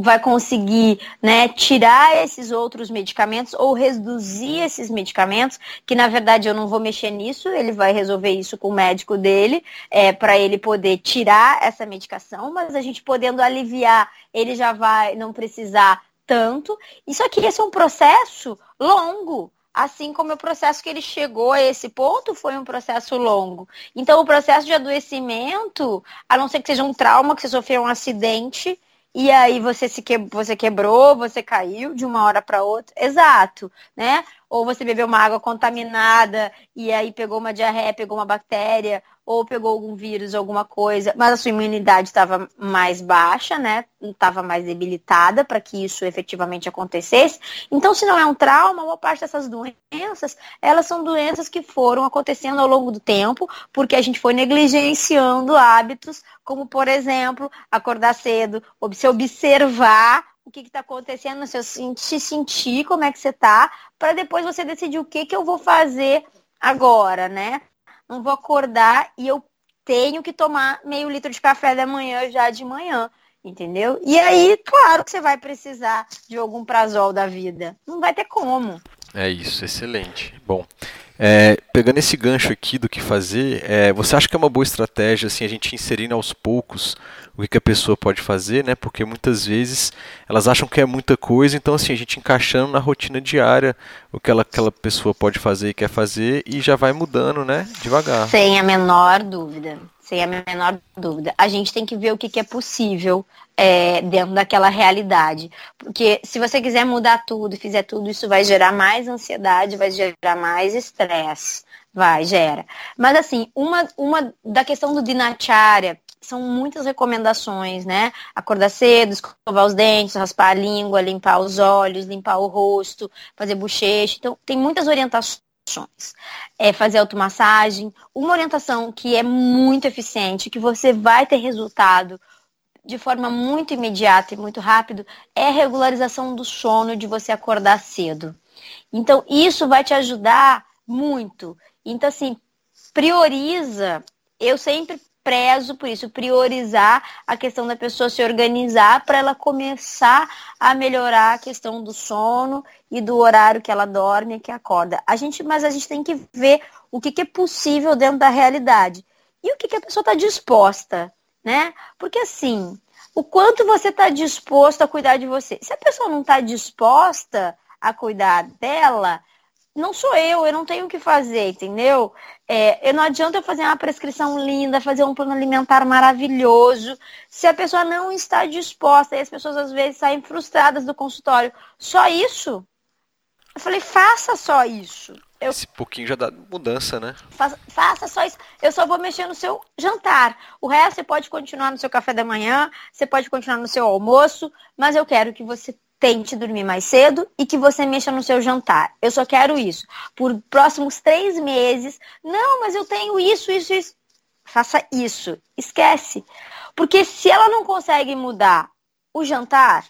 vai conseguir né, tirar esses outros medicamentos ou reduzir esses medicamentos, que na verdade eu não vou mexer nisso, ele vai resolver isso com o médico dele, é, para ele poder tirar essa medicação, mas a gente podendo aliviar, ele já vai não precisar tanto. Isso aqui esse é um processo longo. Assim como o processo que ele chegou a esse ponto foi um processo longo. Então, o processo de adoecimento, a não ser que seja um trauma, que você sofreu um acidente, e aí você se que, você quebrou, você caiu de uma hora para outra. Exato, né? Ou você bebeu uma água contaminada e aí pegou uma diarreia, pegou uma bactéria, ou pegou algum vírus, alguma coisa, mas a sua imunidade estava mais baixa, né? Estava mais debilitada para que isso efetivamente acontecesse. Então, se não é um trauma, uma parte dessas doenças, elas são doenças que foram acontecendo ao longo do tempo, porque a gente foi negligenciando hábitos, como, por exemplo, acordar cedo, se observar o que está acontecendo, se sentir, sentir como é que você está, para depois você decidir o que, que eu vou fazer agora, né? Não vou acordar e eu tenho que tomar meio litro de café da manhã já de manhã, entendeu? E aí, claro que você vai precisar de algum prazol da vida. Não vai ter como. É isso, excelente. Bom, é, pegando esse gancho aqui do que fazer, é, você acha que é uma boa estratégia assim a gente inserindo aos poucos o que a pessoa pode fazer, né? Porque muitas vezes elas acham que é muita coisa, então assim, a gente encaixando na rotina diária o que ela, aquela pessoa pode fazer e quer fazer e já vai mudando, né? Devagar. Sem a menor dúvida. Sem a menor dúvida. A gente tem que ver o que, que é possível é, dentro daquela realidade. Porque se você quiser mudar tudo, fizer tudo, isso vai gerar mais ansiedade, vai gerar mais estresse. Vai, gera. Mas assim, uma, uma da questão do dinacharya, são muitas recomendações, né? Acordar cedo, escovar os dentes, raspar a língua, limpar os olhos, limpar o rosto, fazer bochecha. Então, tem muitas orientações. É fazer automassagem. Uma orientação que é muito eficiente, que você vai ter resultado de forma muito imediata e muito rápido, é a regularização do sono de você acordar cedo. Então, isso vai te ajudar muito. Então, assim, prioriza. Eu sempre prezo por isso, priorizar a questão da pessoa se organizar para ela começar a melhorar a questão do sono e do horário que ela dorme e que acorda. A gente, mas a gente tem que ver o que, que é possível dentro da realidade e o que, que a pessoa está disposta, né? Porque assim, o quanto você está disposto a cuidar de você. Se a pessoa não está disposta a cuidar dela, não sou eu, eu não tenho o que fazer, entendeu? É, eu não adianta eu fazer uma prescrição linda, fazer um plano alimentar maravilhoso, se a pessoa não está disposta, e as pessoas às vezes saem frustradas do consultório. Só isso? Eu falei, faça só isso. Eu, Esse pouquinho já dá mudança, né? Faça, faça, só isso. Eu só vou mexer no seu jantar. O resto você pode continuar no seu café da manhã, você pode continuar no seu almoço, mas eu quero que você tente dormir mais cedo e que você mexa no seu jantar. Eu só quero isso. Por próximos três meses. Não, mas eu tenho isso, isso, isso. Faça isso. Esquece. Porque se ela não consegue mudar o jantar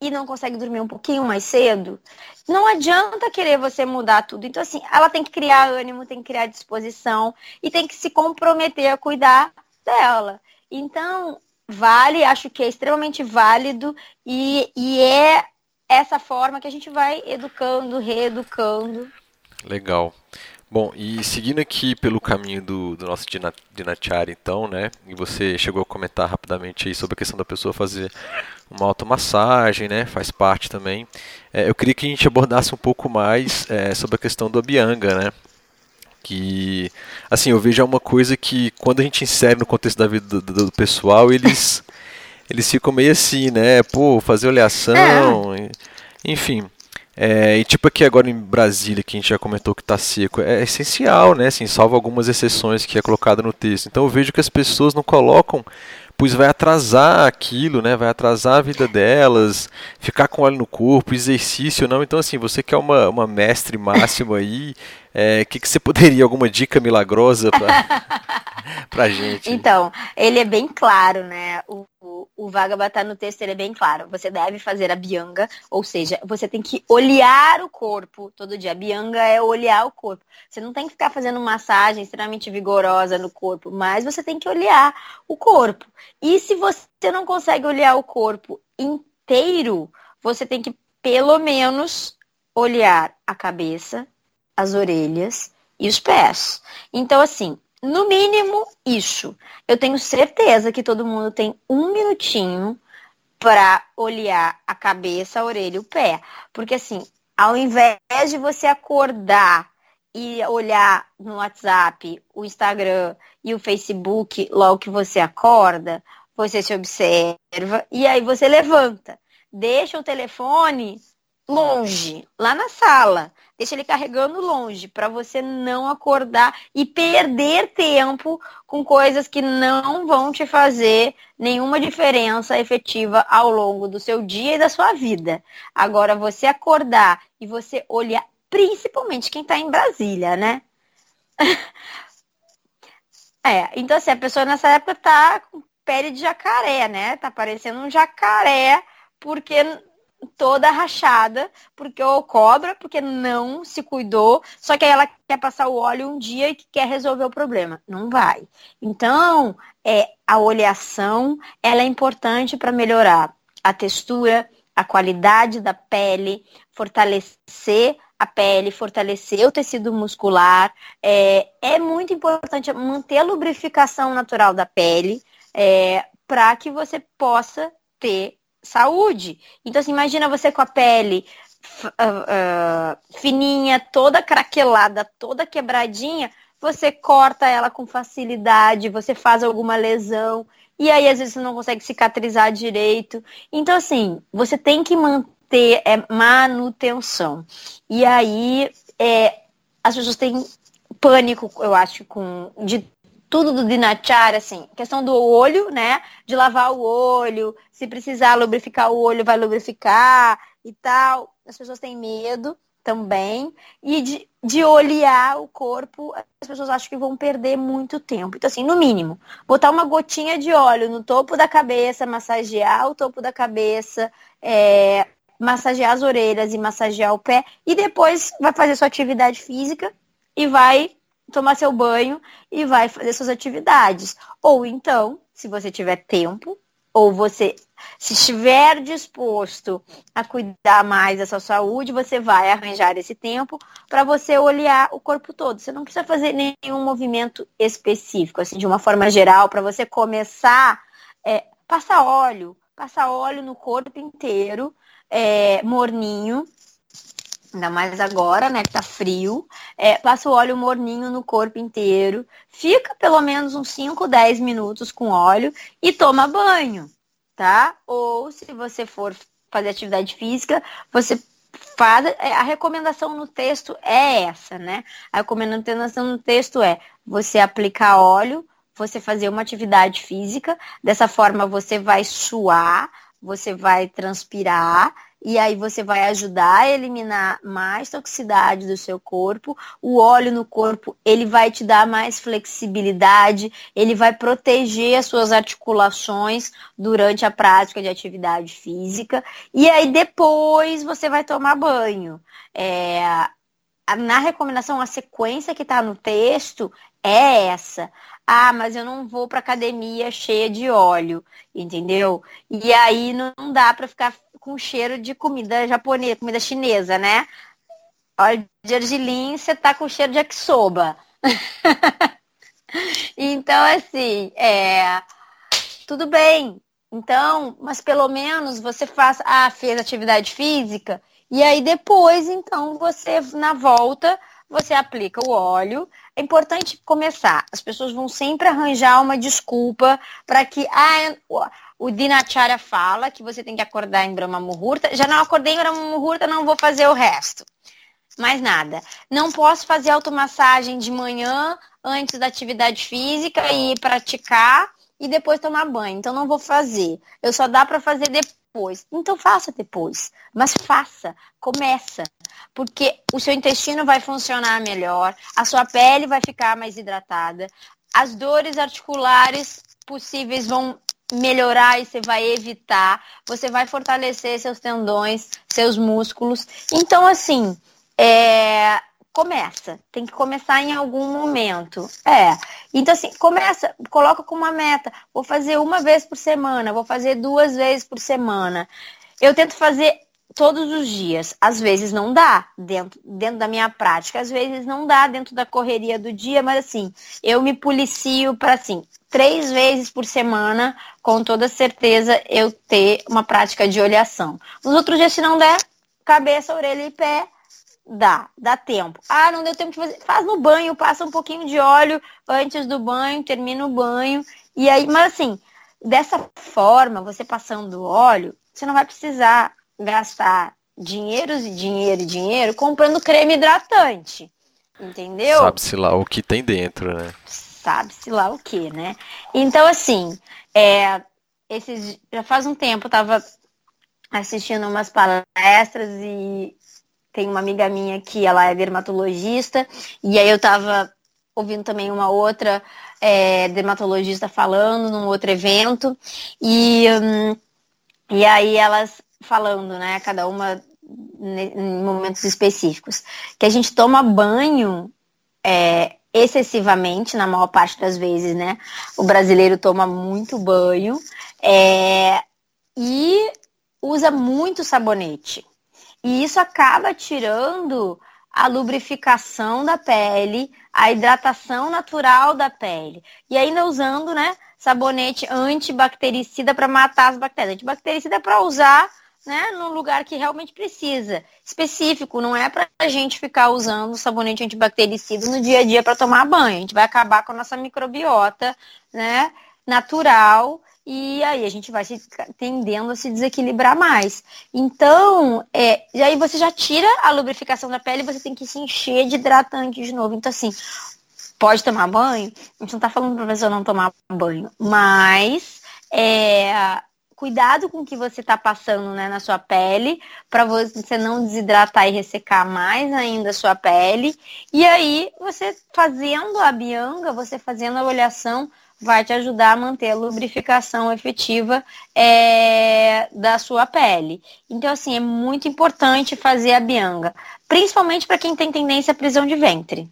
e não consegue dormir um pouquinho mais cedo, não adianta querer você mudar tudo. Então, assim, ela tem que criar ânimo, tem que criar disposição e tem que se comprometer a cuidar dela. Então, vale, acho que é extremamente válido e, e é essa forma que a gente vai educando, reeducando. Legal. Bom, e seguindo aqui pelo caminho do, do nosso Dinacharya, então, né? E você chegou a comentar rapidamente aí sobre a questão da pessoa fazer uma automassagem, né? Faz parte também. É, eu queria que a gente abordasse um pouco mais é, sobre a questão do Abhyanga, né? que assim eu vejo é uma coisa que quando a gente insere no contexto da vida do, do, do pessoal eles eles ficam meio assim né pô fazer oleação é. enfim é, e tipo aqui agora em Brasília que a gente já comentou que está seco é essencial né assim salvo algumas exceções que é colocado no texto então eu vejo que as pessoas não colocam pois vai atrasar aquilo, né? Vai atrasar a vida delas, ficar com óleo no corpo, exercício, não. Então, assim, você que é uma, uma mestre máxima aí, é, que, que você poderia, alguma dica milagrosa para a gente? Então, ele é bem claro, né? O, o, o Vagabata no texto ele é bem claro. Você deve fazer a bianga, ou seja, você tem que olhar o corpo todo dia. A bianga é olhar o corpo. Você não tem que ficar fazendo massagem extremamente vigorosa no corpo, mas você tem que olhar o corpo. E se você não consegue olhar o corpo inteiro, você tem que pelo menos olhar a cabeça, as orelhas e os pés. Então, assim, no mínimo isso. Eu tenho certeza que todo mundo tem um minutinho para olhar a cabeça, a orelha e o pé. Porque, assim, ao invés de você acordar e olhar no WhatsApp, o Instagram e o Facebook logo que você acorda, você se observa e aí você levanta. Deixa o telefone longe, lá na sala. Deixa ele carregando longe, para você não acordar e perder tempo com coisas que não vão te fazer nenhuma diferença efetiva ao longo do seu dia e da sua vida. Agora, você acordar e você olhar, principalmente quem está em Brasília, né? é, então assim, a pessoa nessa época tá com pele de jacaré, né? Tá parecendo um jacaré, porque toda rachada, porque ou cobra, porque não se cuidou, só que ela quer passar o óleo um dia e quer resolver o problema. Não vai. Então, é, a oleação, ela é importante para melhorar a textura, a qualidade da pele, fortalecer a pele, fortalecer o tecido muscular. É, é muito importante manter a lubrificação natural da pele é, para que você possa ter saúde. Então, assim, imagina você com a pele uh, uh, fininha, toda craquelada, toda quebradinha, você corta ela com facilidade, você faz alguma lesão, e aí às vezes você não consegue cicatrizar direito. Então, assim, você tem que manter é, manutenção. E aí é, as pessoas têm pânico, eu acho, com de tudo do Dinacharya, assim, questão do olho, né? De lavar o olho, se precisar lubrificar o olho, vai lubrificar e tal. As pessoas têm medo também. E de, de olhar o corpo, as pessoas acham que vão perder muito tempo. Então, assim, no mínimo, botar uma gotinha de óleo no topo da cabeça, massagear o topo da cabeça, é, massagear as orelhas e massagear o pé, e depois vai fazer sua atividade física e vai tomar seu banho e vai fazer suas atividades. Ou então, se você tiver tempo, ou você se estiver disposto a cuidar mais da sua saúde, você vai arranjar esse tempo para você olhar o corpo todo. Você não precisa fazer nenhum movimento específico, assim, de uma forma geral, para você começar, é, passar óleo, passar óleo no corpo inteiro, é, morninho, Ainda mais agora, né, que tá frio. É, passa o óleo morninho no corpo inteiro. Fica pelo menos uns 5, 10 minutos com óleo e toma banho, tá? Ou se você for fazer atividade física, você faz. É, a recomendação no texto é essa, né? A recomendação no texto é você aplicar óleo, você fazer uma atividade física. Dessa forma você vai suar, você vai transpirar e aí você vai ajudar a eliminar mais toxicidade do seu corpo. O óleo no corpo, ele vai te dar mais flexibilidade, ele vai proteger as suas articulações durante a prática de atividade física. E aí depois você vai tomar banho. É, na recomendação, a sequência que está no texto é essa. Ah, mas eu não vou para academia cheia de óleo, entendeu? E aí não dá para ficar com cheiro de comida japonesa, comida chinesa, né? Óleo de argilim, você tá com cheiro de yakisoba. então, assim, é, tudo bem. Então, mas pelo menos você faz, ah, fez atividade física, e aí depois, então, você, na volta, você aplica o óleo. É importante começar. As pessoas vão sempre arranjar uma desculpa para que ah, o Dinacharya fala que você tem que acordar em Brahma Muhurta. Já não acordei em Brahma Muhurta, não vou fazer o resto. Mais nada. Não posso fazer automassagem de manhã antes da atividade física e praticar e depois tomar banho. Então não vou fazer. Eu só dá para fazer depois. Então faça depois. Mas faça, começa. Porque o seu intestino vai funcionar melhor, a sua pele vai ficar mais hidratada, as dores articulares possíveis vão melhorar e você vai evitar, você vai fortalecer seus tendões, seus músculos. Então, assim, é, começa, tem que começar em algum momento. É. Então, assim, começa, coloca como uma meta. Vou fazer uma vez por semana, vou fazer duas vezes por semana. Eu tento fazer todos os dias. Às vezes não dá dentro, dentro da minha prática, às vezes não dá dentro da correria do dia, mas assim, eu me policio para assim, três vezes por semana, com toda certeza, eu ter uma prática de olhação. Nos outros dias, se não der, cabeça, orelha e pé, Dá, dá tempo. Ah, não deu tempo de fazer. Faz no banho, passa um pouquinho de óleo antes do banho, termina o banho. E aí, mas assim, dessa forma, você passando óleo, você não vai precisar gastar dinheiros e dinheiro e dinheiro comprando creme hidratante. Entendeu? Sabe-se lá o que tem dentro, né? Sabe-se lá o que, né? Então, assim, é, esses, já faz um tempo eu tava assistindo umas palestras e tem uma amiga minha que ela é dermatologista, e aí eu estava ouvindo também uma outra é, dermatologista falando num outro evento, e, hum, e aí elas falando, né, cada uma em momentos específicos, que a gente toma banho é, excessivamente, na maior parte das vezes, né? O brasileiro toma muito banho é, e usa muito sabonete. E isso acaba tirando a lubrificação da pele, a hidratação natural da pele. E ainda usando, né, sabonete antibactericida para matar as bactérias. Antibactericida é para usar, né, no lugar que realmente precisa. Específico, não é para a gente ficar usando sabonete antibactericida no dia a dia para tomar banho. A gente vai acabar com a nossa microbiota, né, natural e aí a gente vai se, tendendo a se desequilibrar mais. Então, é, e aí você já tira a lubrificação da pele e você tem que se encher de hidratante de novo. Então, assim, pode tomar banho? A gente não está falando para a pessoa não tomar banho, mas é, cuidado com o que você está passando né, na sua pele, para você não desidratar e ressecar mais ainda a sua pele. E aí, você fazendo a bianga, você fazendo a olhação, vai te ajudar a manter a lubrificação efetiva é, da sua pele. Então, assim, é muito importante fazer a bianga, principalmente para quem tem tendência à prisão de ventre.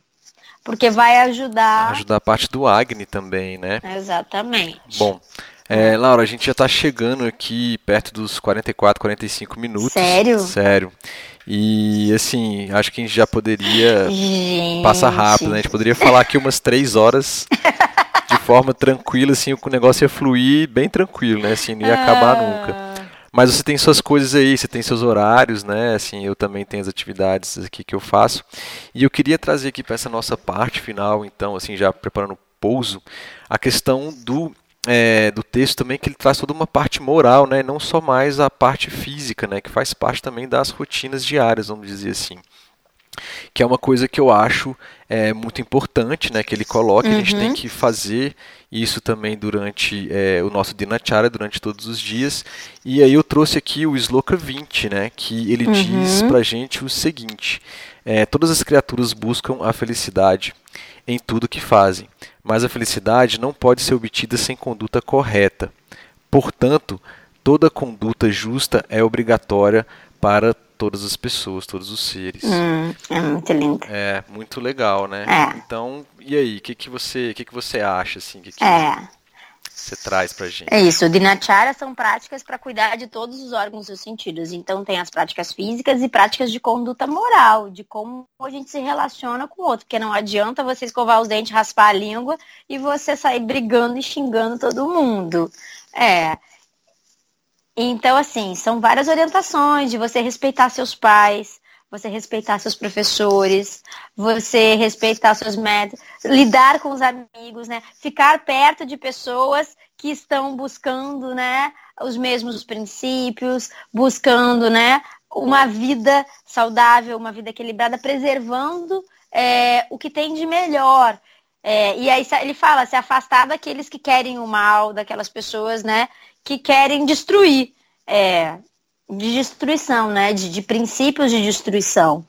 Porque vai ajudar. Ajudar a parte do acne também, né? Exatamente. Bom, é, Laura, a gente já está chegando aqui perto dos 44, 45 minutos. Sério? Sério. E assim, acho que a gente já poderia gente. passar rápido, né? A gente poderia falar aqui umas três horas de forma tranquila, assim, o negócio ia fluir bem tranquilo, né? Assim, não ia acabar ah. nunca. Mas você tem suas coisas aí, você tem seus horários, né? Assim, eu também tenho as atividades aqui que eu faço. E eu queria trazer aqui para essa nossa parte final, então, assim, já preparando o pouso, a questão do é, do texto também que ele traz toda uma parte moral, né? Não só mais a parte física, né? Que faz parte também das rotinas diárias, vamos dizer assim que é uma coisa que eu acho é, muito importante, né, que ele coloca, uhum. a gente tem uhum. que fazer isso também durante é, o nosso Dinacharya, durante todos os dias, e aí eu trouxe aqui o Sloka 20, né, que ele uhum. diz pra gente o seguinte, é, todas as criaturas buscam a felicidade em tudo que fazem, mas a felicidade não pode ser obtida sem conduta correta, portanto, toda conduta justa é obrigatória para todas as pessoas, todos os seres. Hum, é muito lindo. É, muito legal, né? É. Então, e aí, o que, que você, que, que você acha assim? Que, que é. Você traz pra gente. É isso, Dinacharya são práticas para cuidar de todos os órgãos dos sentidos. Então tem as práticas físicas e práticas de conduta moral, de como a gente se relaciona com o outro, porque não adianta você escovar os dentes, raspar a língua e você sair brigando e xingando todo mundo. É, então, assim, são várias orientações de você respeitar seus pais, você respeitar seus professores, você respeitar seus métodos, lidar com os amigos, né? Ficar perto de pessoas que estão buscando, né, os mesmos princípios, buscando, né, uma vida saudável, uma vida equilibrada, preservando é, o que tem de melhor. É, e aí ele fala, se afastar daqueles que querem o mal, daquelas pessoas, né, que querem destruir, é, de destruição, né? De, de princípios de destruição.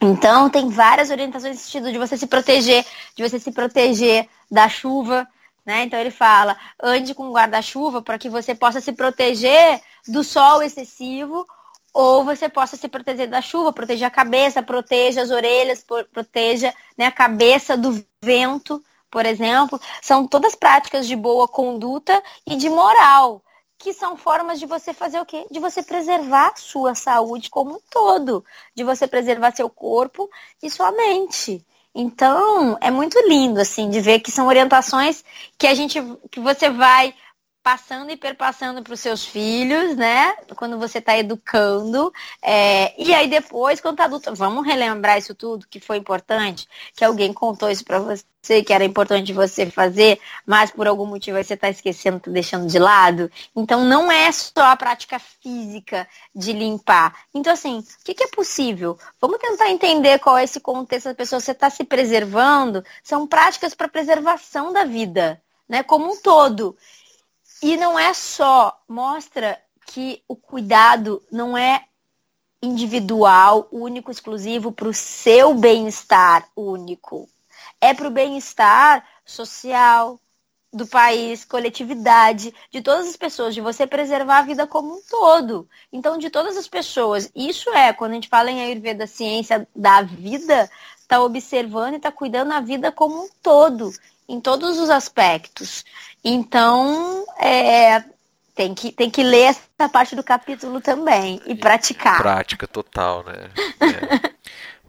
Então tem várias orientações nesse sentido de você se proteger, de você se proteger da chuva, né? Então ele fala, ande com guarda-chuva para que você possa se proteger do sol excessivo ou você possa se proteger da chuva, proteger a cabeça, proteja as orelhas, proteja né, a cabeça do vento, por exemplo. São todas práticas de boa conduta e de moral que são formas de você fazer o quê? De você preservar sua saúde como um todo, de você preservar seu corpo e sua mente. Então, é muito lindo assim de ver que são orientações que a gente que você vai passando e perpassando para os seus filhos, né? Quando você está educando. É, e aí depois, quando tá adulto, vamos relembrar isso tudo que foi importante, que alguém contou isso para você, que era importante você fazer, mas por algum motivo você está esquecendo, tá deixando de lado. Então não é só a prática física de limpar. Então, assim, o que, que é possível? Vamos tentar entender qual é esse contexto da pessoa. Você está se preservando, são práticas para preservação da vida. Né, como um todo. E não é só, mostra que o cuidado não é individual, único, exclusivo para o seu bem-estar único. É para o bem-estar social, do país, coletividade, de todas as pessoas, de você preservar a vida como um todo. Então, de todas as pessoas, isso é, quando a gente fala em Ayurveda, ciência da vida, está observando e está cuidando a vida como um todo, em todos os aspectos. Então, é, tem, que, tem que ler essa parte do capítulo também e, praticar. Prática total, né? É.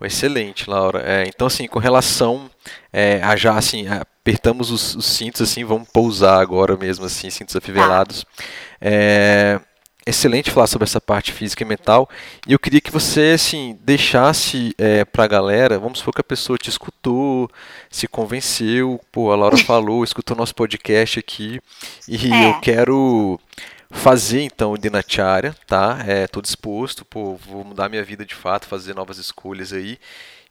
Excelente, Laura. É, então, assim, com relação é, a já, assim, apertamos os, os, cintos, assim, vamos pousar agora mesmo, assim, cintos afivelados. Ah excelente falar sobre essa parte física e mental. E eu queria que você, assim, deixasse é, para a galera, vamos supor que a pessoa te escutou, se convenceu, pô, a Laura falou, escutou nosso podcast aqui, e é. eu quero fazer então o Dinacharya, tá? É, tô disposto, pô, vou mudar minha vida de fato, fazer novas escolhas aí.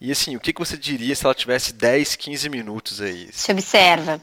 E assim, o que, que você diria se ela tivesse 10, 15 minutos aí? Se observa.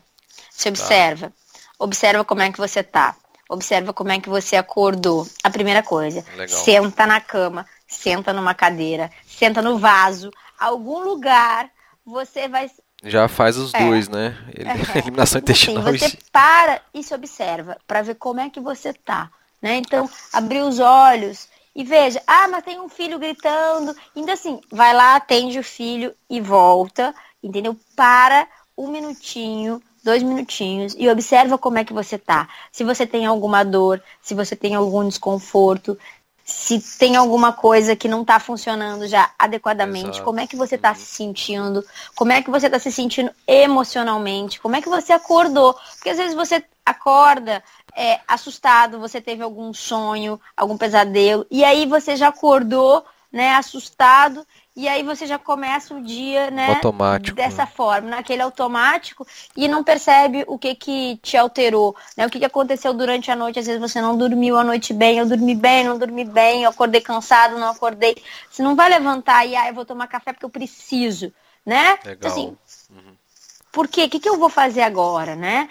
Se tá. observa. Tá. Observa como é que você tá. Observa como é que você acordou. A primeira coisa. Legal. Senta na cama, senta numa cadeira, senta no vaso, algum lugar você vai. Já faz os é. dois, né? É. Eliminação intestinal. Assim, você para e se observa para ver como é que você tá. Né? Então, abrir os olhos e veja, ah, mas tem um filho gritando. Ainda assim, vai lá, atende o filho e volta, entendeu? Para um minutinho, dois minutinhos e observa como é que você tá. Se você tem alguma dor, se você tem algum desconforto, se tem alguma coisa que não está funcionando já adequadamente, Exato. como é que você está uhum. se sentindo, como é que você está se sentindo emocionalmente, como é que você acordou. Porque às vezes você acorda é, assustado, você teve algum sonho, algum pesadelo, e aí você já acordou, né, assustado, e aí você já começa o dia, né? Automático. Dessa forma, naquele automático, e não percebe o que que te alterou, né? O que, que aconteceu durante a noite. Às vezes você não dormiu a noite bem, eu dormi bem, não dormi bem, eu acordei cansado, não acordei. Você não vai levantar e, ah, eu vou tomar café porque eu preciso, né? Legal. Então, assim, uhum. por quê? O que, que eu vou fazer agora, né?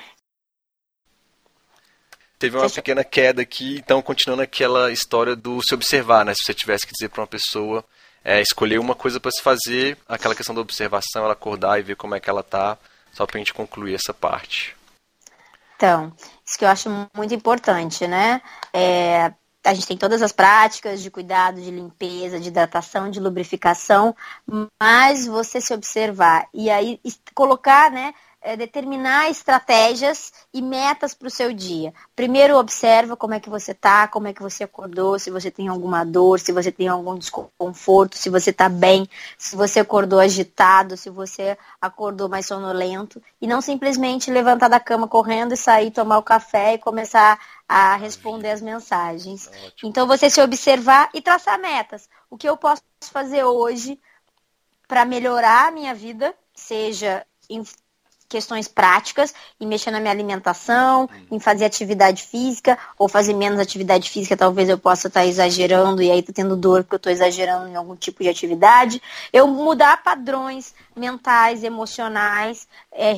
Teve uma pequena queda aqui, então continuando aquela história do se observar, né? Se você tivesse que dizer para uma pessoa é, escolher uma coisa para se fazer, aquela questão da observação, ela acordar e ver como é que ela tá, só para a gente concluir essa parte. Então, isso que eu acho muito importante, né? É, a gente tem todas as práticas de cuidado, de limpeza, de hidratação, de lubrificação, mas você se observar e aí colocar, né, é, determinar estratégias e metas para o seu dia. Primeiro observa como é que você está, como é que você acordou, se você tem alguma dor, se você tem algum desconforto, se você está bem, se você acordou agitado, se você acordou mais sonolento. E não simplesmente levantar da cama correndo e sair tomar o café e começar a responder as mensagens. Então você se observar e traçar metas. O que eu posso fazer hoje para melhorar a minha vida, seja em questões práticas, em mexer na minha alimentação, em fazer atividade física, ou fazer menos atividade física, talvez eu possa estar exagerando e aí tô tendo dor porque eu estou exagerando em algum tipo de atividade. Eu mudar padrões mentais, emocionais, é,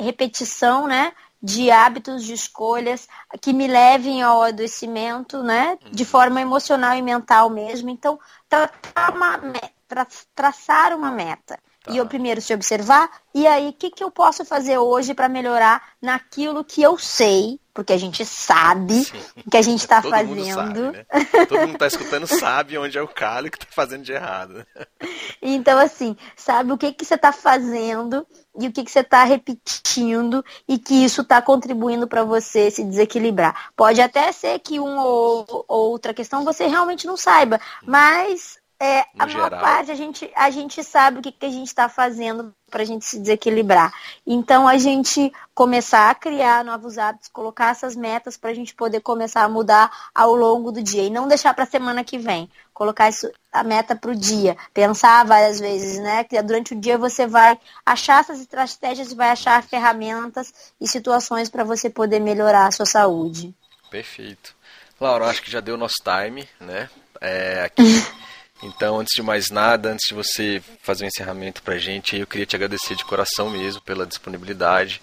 repetição, né? de hábitos, de escolhas que me levem ao adoecimento, né? De uhum. forma emocional e mental mesmo. Então, traçar uma, tra traçar uma meta. Tá. E eu primeiro se observar, e aí o que, que eu posso fazer hoje para melhorar naquilo que eu sei, porque a gente sabe Sim. que a gente está fazendo. Sabe, né? Todo mundo está escutando sabe onde é o calho que está fazendo de errado. Então, assim, sabe o que, que você está fazendo e o que, que você está repetindo e que isso está contribuindo para você se desequilibrar. Pode até ser que uma ou outra questão você realmente não saiba, mas é, a geral. maior parte a gente, a gente sabe o que, que a gente está fazendo para a gente se desequilibrar. Então a gente começar a criar novos hábitos, colocar essas metas para a gente poder começar a mudar ao longo do dia e não deixar para a semana que vem. Colocar isso, a meta para o dia, pensar várias vezes, né? Que durante o dia você vai achar essas estratégias e vai achar ferramentas e situações para você poder melhorar a sua saúde. Perfeito. Laura, acho que já deu nosso time, né? É, aqui Então, antes de mais nada, antes de você fazer o um encerramento para a gente, eu queria te agradecer de coração mesmo pela disponibilidade.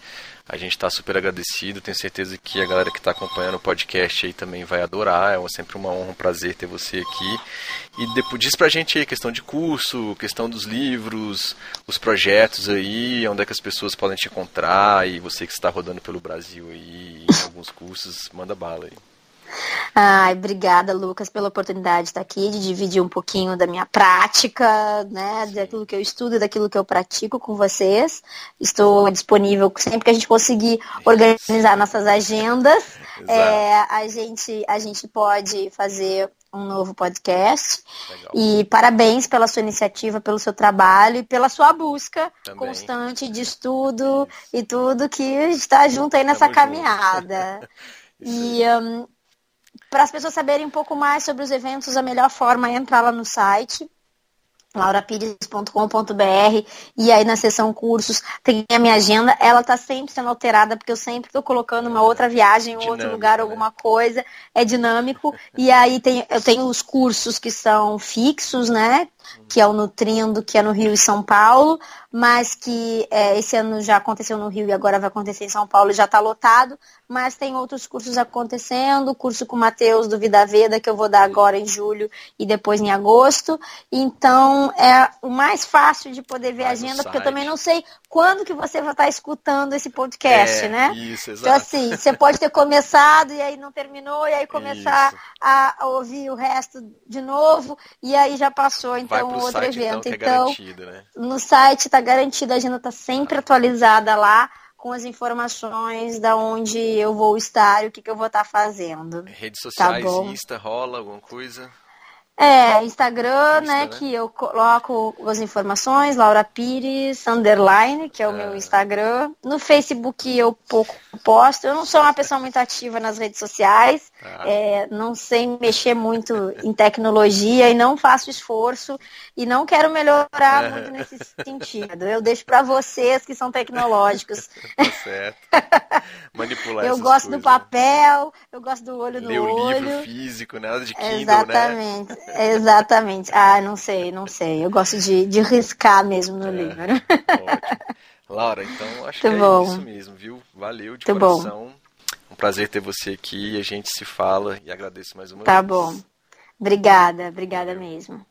A gente está super agradecido, tenho certeza que a galera que está acompanhando o podcast aí também vai adorar. É sempre uma honra, um prazer ter você aqui. E depois, diz pra gente aí questão de curso, questão dos livros, os projetos aí, onde é que as pessoas podem te encontrar e você que está rodando pelo Brasil aí em alguns cursos, manda bala aí. Ai, obrigada, Lucas, pela oportunidade de estar aqui, de dividir um pouquinho da minha prática, né, daquilo que eu estudo e daquilo que eu pratico com vocês. Estou disponível sempre que a gente conseguir organizar nossas agendas. É, a, gente, a gente pode fazer um novo podcast. Legal. E parabéns pela sua iniciativa, pelo seu trabalho e pela sua busca Também. constante de estudo e tudo que está junto aí nessa Tamo caminhada. e um, para as pessoas saberem um pouco mais sobre os eventos, a melhor forma é entrar lá no site laurapires.com.br e aí na seção cursos tem a minha agenda, ela está sempre sendo alterada porque eu sempre estou colocando uma outra viagem em outro lugar, né? alguma coisa, é dinâmico. E aí tem, eu tenho os cursos que são fixos, né, que é o Nutrindo, que é no Rio e São Paulo, mas que é, esse ano já aconteceu no Rio e agora vai acontecer em São Paulo e já está lotado, mas tem outros cursos acontecendo, o curso com o Matheus do Vida Veda, que eu vou dar agora em julho e depois em agosto. Então, é o mais fácil de poder ver vai a agenda, porque eu também não sei quando que você vai estar escutando esse podcast, é, né? Isso, exato. Então, assim, você pode ter começado e aí não terminou, e aí começar a, a, ouvir o resto de novo, e aí já passou, então, outro site, evento. Então, então é né? no site está garantido, a agenda está sempre atualizada lá com as informações da onde eu vou estar e o que, que eu vou estar fazendo. Redes tá sociais, tá Insta, rola alguma coisa? É, Instagram, Insta, né, né, que eu coloco as informações, Laura Pires, underline, que é o meu ah. Instagram. No Facebook eu pouco posto. Eu não sou uma pessoa muito ativa nas redes sociais, ah. é, não sei mexer muito em tecnologia e não faço esforço e não quero melhorar muito nesse sentido. Eu deixo para vocês que são tecnológicos. tá certo. Manipular Eu gosto coisas. do papel, eu gosto do olho no Ler olho. o livro físico, nada de Kindle, Exatamente. né? Exatamente. Ah, não sei, não sei. Eu gosto de, de riscar mesmo no é, livro. Ótimo. Laura, então acho Muito que é isso mesmo, viu? Valeu de Muito coração. Bom. Um prazer ter você aqui. A gente se fala e agradeço mais uma tá vez. Tá bom. Obrigada, obrigada mesmo.